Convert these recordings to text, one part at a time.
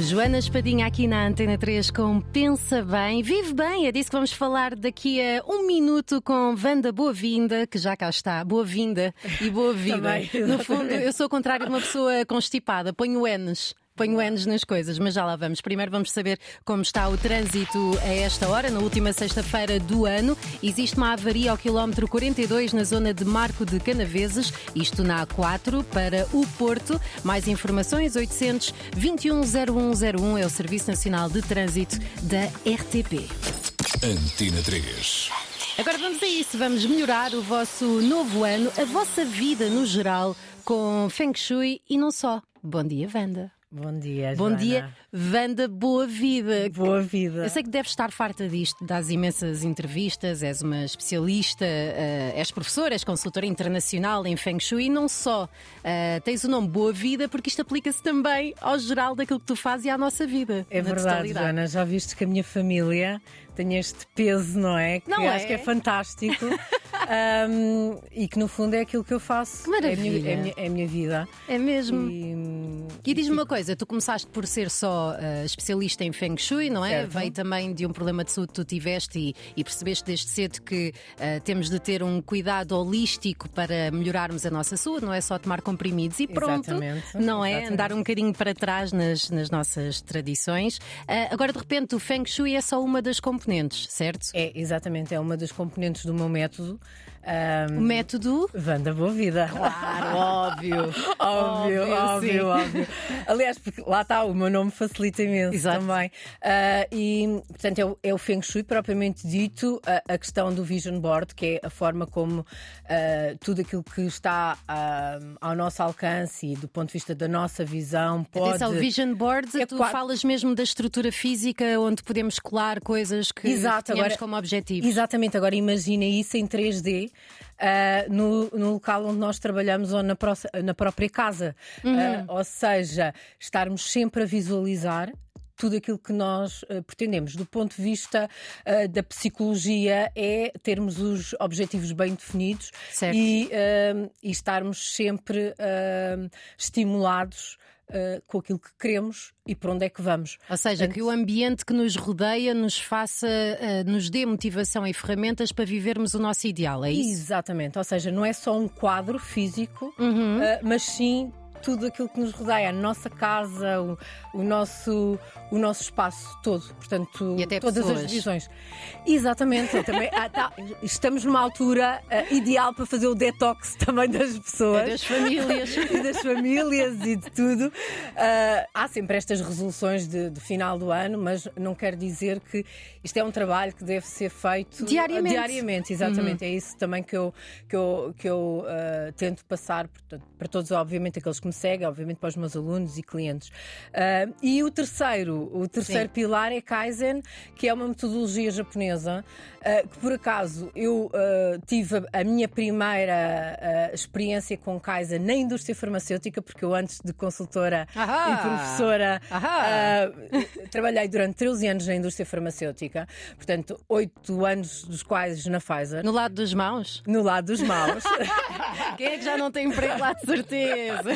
Joana Espadinha aqui na Antena 3 com Pensa Bem, Vive Bem, é disso que vamos falar daqui a um minuto com Wanda Boa-Vinda, que já cá está, Boa-Vinda e Boa-Vida. No fundo, eu sou o contrário de uma pessoa constipada, ponho N's. Ponho N's nas coisas, mas já lá vamos. Primeiro vamos saber como está o trânsito a esta hora, na última sexta-feira do ano. Existe uma avaria ao quilómetro 42 na zona de Marco de Canaveses, isto na A4 para o Porto. Mais informações 800 210101 é o Serviço Nacional de Trânsito da RTP. Antena 3. Agora vamos a isso, vamos melhorar o vosso novo ano, a vossa vida no geral, com Feng Shui e não só. Bom dia, Wanda. Bom dia, Bom Joana. dia, Wanda Boa Vida. Boa vida. Eu sei que deves estar farta disto, das imensas entrevistas, és uma especialista, eh, és professora, és consultora internacional em Feng Shui e não só. Eh, tens o nome Boa Vida porque isto aplica-se também ao geral daquilo que tu fazes e à nossa vida. É verdade. Joana. Já viste que a minha família tem este peso, não é? Que Não eu é? acho que é fantástico. Um, e que no fundo é aquilo que eu faço. Que maravilha. É a minha, é a minha- é a minha vida. É mesmo. E, hum, E diz-me uma coisa, tu começaste por ser só eh, especialista em Feng Shui, não é? Certo. Veio também de um problema de saúde que tu tiveste e, e percebeste desde cedo que eh, temos de ter um cuidado holístico para melhorarmos a nossa saúde, não é só tomar comprimidos e pronto, Exatamente, não é? exatamente. Andar um bocadinho para trás nas, nas nossas tradições. Eh, agora, de repente, o Feng Shui é só uma das componentes, certo? é exatamente, é uma das componentes do meu método. O Um, método. Vanda Boa Vida. Claro, óbvio. Óbvio, sim. óbvio, óbvio. Aliás, porque lá está, o meu nome facilita imenso Exato. também. Ah, e, portanto, é o, é o Feng Shui propriamente dito, a, a questão do Vision Board, que é a forma como ah, tudo aquilo que está ah, ao nosso alcance e do ponto de vista da nossa visão pode. Atenção, Vision Boards, É tu falas mesmo da estrutura física onde podemos colar coisas que Exato, agora- como objetivo. Exatamente, agora imagina isso em 3D. Ah, no, no local onde nós trabalhamos ou na, pró- na própria casa. Ah, ou seja, estarmos sempre a visualizar tudo aquilo que nós ah, pretendemos. Do ponto de vista ah, da psicologia, é termos os objetivos bem definidos e, ah, e estarmos sempre estimulados ah, com aquilo que queremos e para onde é que vamos. Ou seja, que o ambiente que nos rodeia nos faça, eh, nos dê motivação e ferramentas para vivermos o nosso ideal, é isso? Exatamente, ou seja, não é só um quadro físico, Uhum. ah, mas sim tudo aquilo que nos rodeia, a nossa casa, o, o nosso, o nosso espaço todo, portanto, E todas pessoas. as divisões. Exatamente, também, ah, tá, estamos numa altura ah, ideal para fazer o detox também das pessoas. É Das famílias. e das famílias e de tudo. Ah, há sempre estas resoluções de, de final do ano, mas não quer dizer que isto é um trabalho que deve ser feito Diariamente. Uhum. diariamente, exatamente. É isso também que eu, que eu, que eu ah, tento passar portanto, para todos, obviamente, aqueles que me seguem, obviamente para os meus alunos e clientes. Ah, e o terceiro, o terceiro Sim. pilar é Kaizen, que é uma metodologia japonesa, ah, que por acaso eu ah, tive a, a minha primeira experiência com Kaizen na indústria farmacêutica, porque eu antes de consultora Ahá! e professora trabalhei durante 13 anos na indústria farmacêutica, portanto, 8 anos dos quais na Pfizer. No lado dos maus? No lado dos maus. Quem é que já não tem emprego lá de certeza?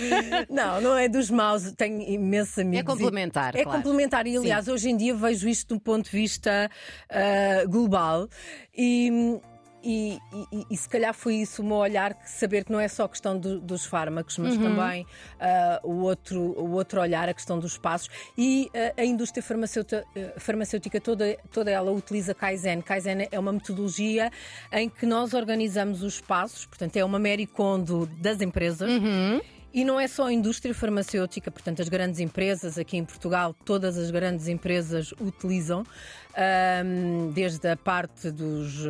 Não, não é dos maus, tenho imensos amigos. É complementar, É claro. complementar, e aliás, hoje em dia vejo isto de um ponto de vista ah, global e. E, e- e se calhar foi isso o meu olhar, que saber que não é só a questão do- dos fármacos, mas Uhum. também ah, o, outro, o outro olhar, a questão dos espaços. E ah, a indústria farmacêutica, ah, farmacêutica toda, toda ela utiliza Kaizen. Kaizen é uma metodologia em que nós organizamos os espaços, portanto, é uma Mary Kondo das empresas. Uhum. E não é só a indústria farmacêutica, portanto, as grandes empresas aqui em Portugal, todas as grandes empresas utilizam, ahm, desde a parte dos.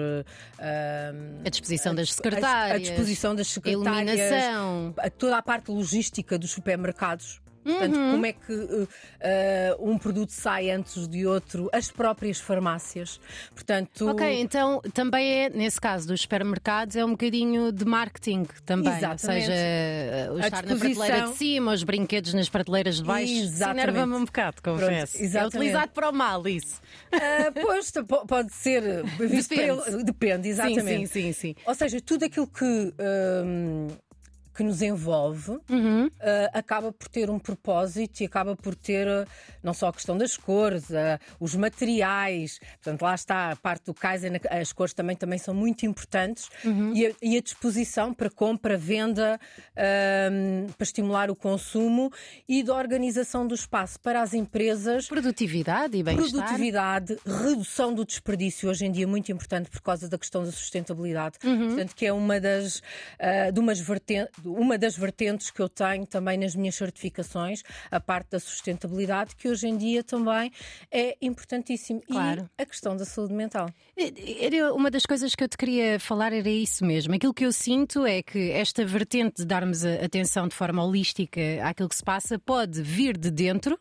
ahm, A disposição das secretárias. A disposição das A secretárias. iluminação. a- toda a parte logística dos supermercados. Portanto, Uhum. como é que uh, uh, um produto sai antes de outro, as próprias farmácias. Portanto, Ok, então também é, nesse caso dos supermercados, é um bocadinho de marketing também. Exatamente. Ou seja, eh, o estar na prateleira de cima, os brinquedos nas prateleiras de baixo. Isso Exatamente. enerva-me um bocado, confesso. é exatamente. utilizado para o mal, isso. Ah, pois, po- pode ser. visto Depende. pelo- Depende, exatamente. Sim, sim, sim, sim. Ou seja, tudo aquilo que hum, que nos envolve Uhum. uh, acaba por ter um propósito e acaba por ter uh, não só a questão das cores, uh, os materiais, portanto, lá está a parte do Kaizen, as cores também, também são muito importantes Uhum. e, a, e a disposição para compra, venda, para estimular o consumo e da organização do espaço para as empresas. Produtividade e bem-estar. Produtividade, redução do desperdício, hoje em dia muito importante por causa da questão da sustentabilidade. Uhum. Portanto, que é uma das, de umas verten- uma das vertentes que eu tenho também nas minhas certificações, a parte da sustentabilidade, que hoje em dia também é importantíssimo. Claro. E a questão da saúde mental. Era uma das coisas que eu te queria falar era isso mesmo. Aquilo que eu sinto é que esta vertente de darmos atenção de forma holística àquilo que se passa pode vir de dentro.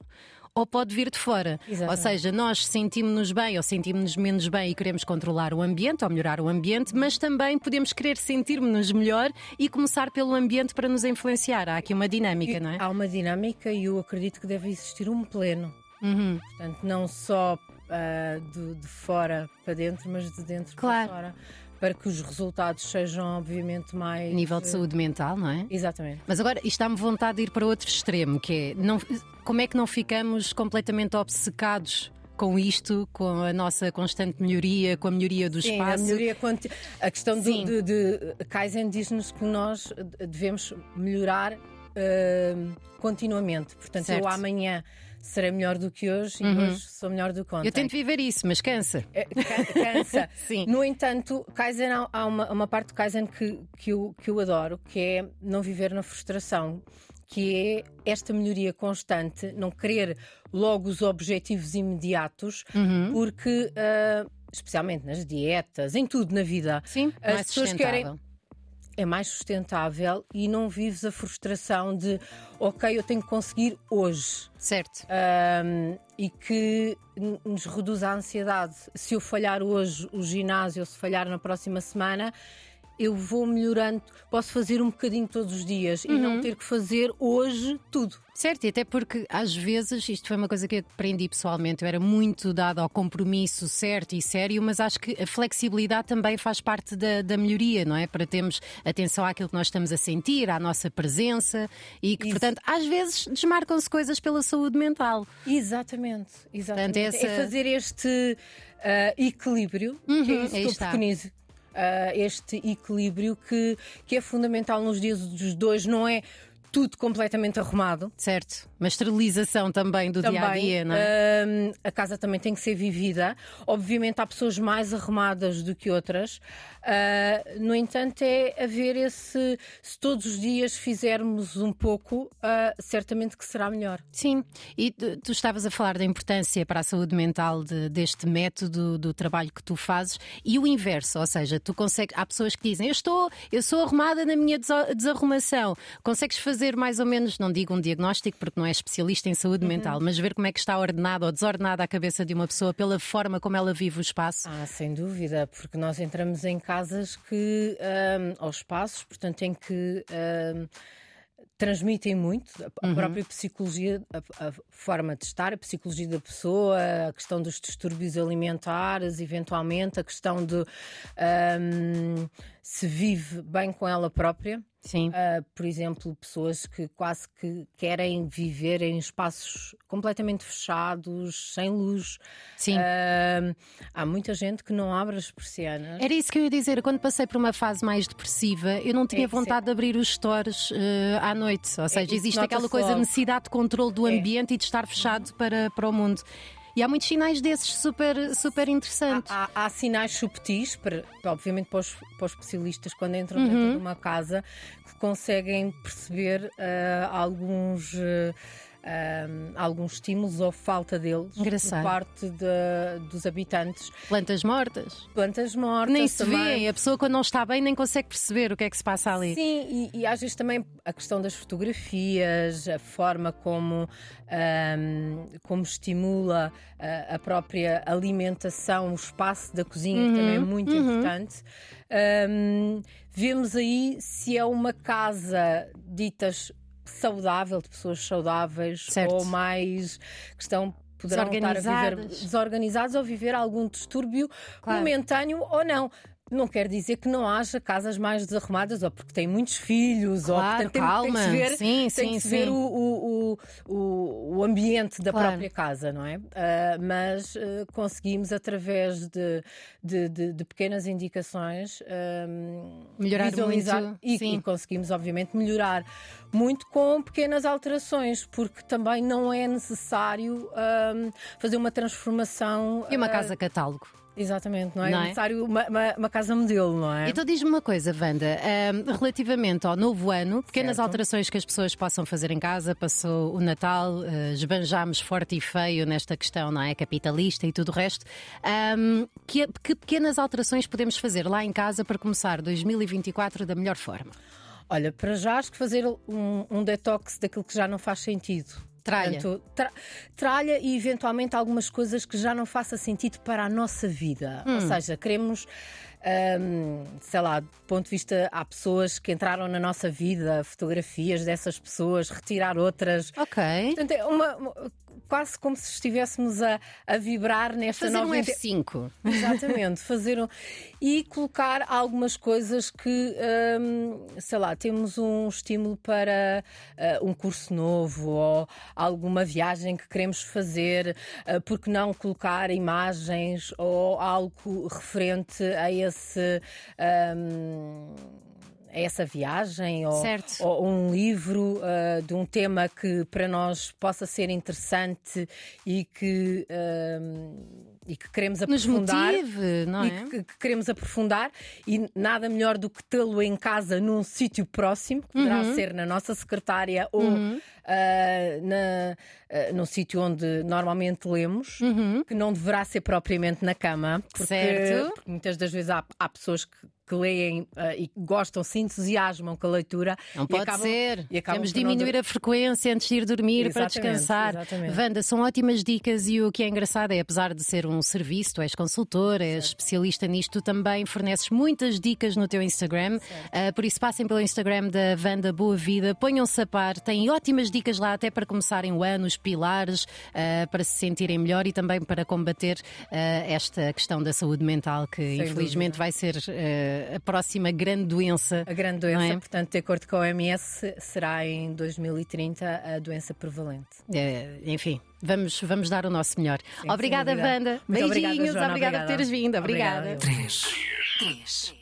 Ou pode vir de fora. Exatamente. Ou seja, nós sentimos-nos bem ou sentimos-nos menos bem e queremos controlar o ambiente ou melhorar o ambiente, mas também podemos querer sentir-nos melhor e começar pelo ambiente para nos influenciar. Há aqui uma dinâmica, não é? Há uma dinâmica e eu acredito que deve existir um pleno. Uhum. Portanto, não só ah, de, de fora para dentro, mas de dentro Claro. para fora. Para que os resultados sejam, obviamente, mais. Nível de eh, saúde mental, não é? Exatamente. Mas agora isto dá-me vontade de ir para outro extremo, que é não, como é que não ficamos completamente obcecados com isto, com a nossa constante melhoria, com a melhoria do Sim, espaço? a melhoria conti- A questão do, Sim. de, de Kaizen diz-nos que nós devemos melhorar ah, continuamente. Portanto, Certo. eu amanhã serei melhor do que hoje e Uhum. hoje sou melhor do que ontem. Eu tento viver isso, mas cansa. É, ca- cansa. Sim. No entanto, Kaizen, há- uma, uma parte do Kaizen que, que, eu, que eu adoro, que é não viver na frustração, que é esta melhoria constante, não querer logo os objetivos imediatos, Uhum. porque, ah, especialmente nas dietas, em tudo na vida, Sim, As pessoas querem-. É mais sustentável e não vives a frustração de, ok, eu tenho que conseguir hoje. Certo. Um, e que nos reduz a ansiedade. Se eu falhar hoje o ginásio ou se falhar na próxima semana, eu vou melhorando, posso fazer um bocadinho todos os dias e não ter que fazer hoje tudo. Certo, e até porque às vezes, isto foi uma coisa que eu aprendi pessoalmente, eu era muito dada ao compromisso certo e sério, mas acho que a flexibilidade também faz parte da, da melhoria, não é? Para termos atenção àquilo que nós estamos a sentir, à nossa presença e que, Isso. portanto, às vezes desmarcam-se coisas pela saúde mental. Exatamente, exatamente. Portanto, essa- É fazer este ah, equilíbrio, que é Uhum, isso que eu está. preconizo. Ah, este equilíbrio que, que é fundamental nos dias dos dois, não é tudo completamente arrumado. Certo. Uma esterilização também do dia a dia, não é? hum, a casa também tem que ser vivida. Obviamente há pessoas mais arrumadas do que outras. Ah, no entanto, é haver esse. Se todos os dias fizermos um pouco, ah, certamente que será melhor. Sim, e tu, tu estavas a falar da importância para a saúde mental de- deste método do trabalho que tu fazes e o inverso, ou seja, tu consegues, há pessoas que dizem eu estou, eu sou arrumada na minha desa- desarrumação. Consegues fazer mais ou menos, não digo um diagnóstico porque não é especialista em saúde mental, mas ver como é que está ordenada ou desordenada a cabeça de uma pessoa pela forma como ela vive o espaço. Ah, sem dúvida, porque nós entramos em casas que, ahm, aos espaços, portanto, em que ahm, transmitem muito a, a própria psicologia, a, a forma de estar, a psicologia da pessoa, a questão dos distúrbios alimentares, eventualmente, a questão de ahm, se vive bem com ela própria. Sim. Uh, por exemplo, pessoas que quase que querem viver em espaços completamente fechados, sem luz. Sim. Uh, há muita gente que não abre as persianas. Era isso que eu ia dizer. Quando passei por uma fase mais depressiva, eu não tinha É, vontade de abrir os stores eh, à noite. Ou seja, isso existe aquela coisa, logo. necessidade de controle do É. ambiente e de estar fechado para, para o mundo. E há muitos sinais desses super, super interessantes. Há, há- há sinais subtis, para, obviamente para os, para os especialistas, quando entram Uhum. dentro de uma casa, que conseguem perceber uh, alguns. uh, um, alguns estímulos ou falta deles Engraçado. por parte de- dos habitantes. Plantas mortas. Plantas mortas Nem se vêem. A pessoa, quando não está bem, nem consegue perceber o que é que se passa ali. Sim, e, e às vezes também a questão das fotografias, a forma como, ahm, como estimula a, a própria alimentação, o espaço da cozinha, que também é muito importante. Ahm, vemos aí se é uma casa ditas saudável, de pessoas saudáveis, Certo. ou mais que estão. Poderão estar a viver desorganizados ou viver algum distúrbio Claro. momentâneo ou não. Não quer dizer que não haja casas mais desarrumadas, ou porque tem muitos filhos, Claro, ou portanto, tem, calma. tem que se ver, Sim, tem sim, que ver o, o, o, o- ambiente da Claro. própria casa, não é? Ah, mas ah, conseguimos, através de, de, de- de pequenas indicações, ahm, Melhorar visualizar muito, e, sim. e conseguimos, obviamente, melhorar muito com pequenas alterações, porque também não é necessário fazer uma transformação. E uma ah, casa catálogo. Exatamente, não é, Não é? necessário uma, uma- uma casa modelo, não é? Então diz-me uma coisa, Wanda, ahm, relativamente ao novo ano, pequenas Certo. alterações que as pessoas possam fazer em casa, passou o Natal, eh, esbanjámos forte e feio nesta questão, não é? Capitalista e tudo o resto. Ahm, que, que pequenas alterações podemos fazer lá em casa para começar 2024 da melhor forma? Olha, para já acho que fazer um, um detox daquilo que já não faz sentido. Tralha. Portanto, tra- tralha e eventualmente algumas coisas que já não faça sentido para a nossa vida. Hum. Ou seja, queremos. Hum, sei lá, do ponto de vista, há pessoas que entraram na nossa vida, fotografias dessas pessoas, retirar outras. Ok. Portanto, é uma, uma- quase como se estivéssemos a, a vibrar nesta Fazer um nova inte- F5. Exatamente, fazer um... e colocar algumas coisas que, hum, sei lá, temos um estímulo para ah, um curso novo ou alguma viagem que queremos fazer, uh, porque não colocar imagens ou algo referente a esse. Hum, a essa viagem ou, ou um livro ah, de um tema que para nós possa ser interessante e que, hum, e que queremos Nos aprofundar motive, não e é? que, que queremos aprofundar e nada melhor do que tê-lo em casa num sítio próximo, que poderá Uhum. ser na nossa secretária ou ah, na, ah, num sítio onde normalmente lemos, que não deverá ser propriamente na cama, porque, Uhum. Certo. porque muitas das vezes há, há pessoas que, que leem ah, e gostam, se entusiasmam com a leitura. Não pode acabam- ser. Temos de diminuir a frequência antes de ir dormir para Exatamente, descansar. exatamente. Wanda, são ótimas dicas e o que é engraçado é, apesar de ser um serviço, tu és consultora, és especialista nisto, tu também forneces muitas dicas no teu Instagram. Ah, por isso, passem pelo Instagram da Wanda Boa Vida, ponham-se a par, têm ótimas dicas lá até para começarem o ano, os pilares, ah, para se sentirem melhor e também para combater esta questão da saúde mental, que infelizmente dúvida. vai ser a próxima grande doença. A grande doença, é? portanto, de acordo com a OMS, será em 2030 a doença prevalente. É, enfim, vamos, vamos dar o nosso melhor. sem obrigada. Wanda. Muito obrigada, Beijinhos, Joana, obrigada por obrigada. teres vindo. Obrigada. Obrigada. Três. Três.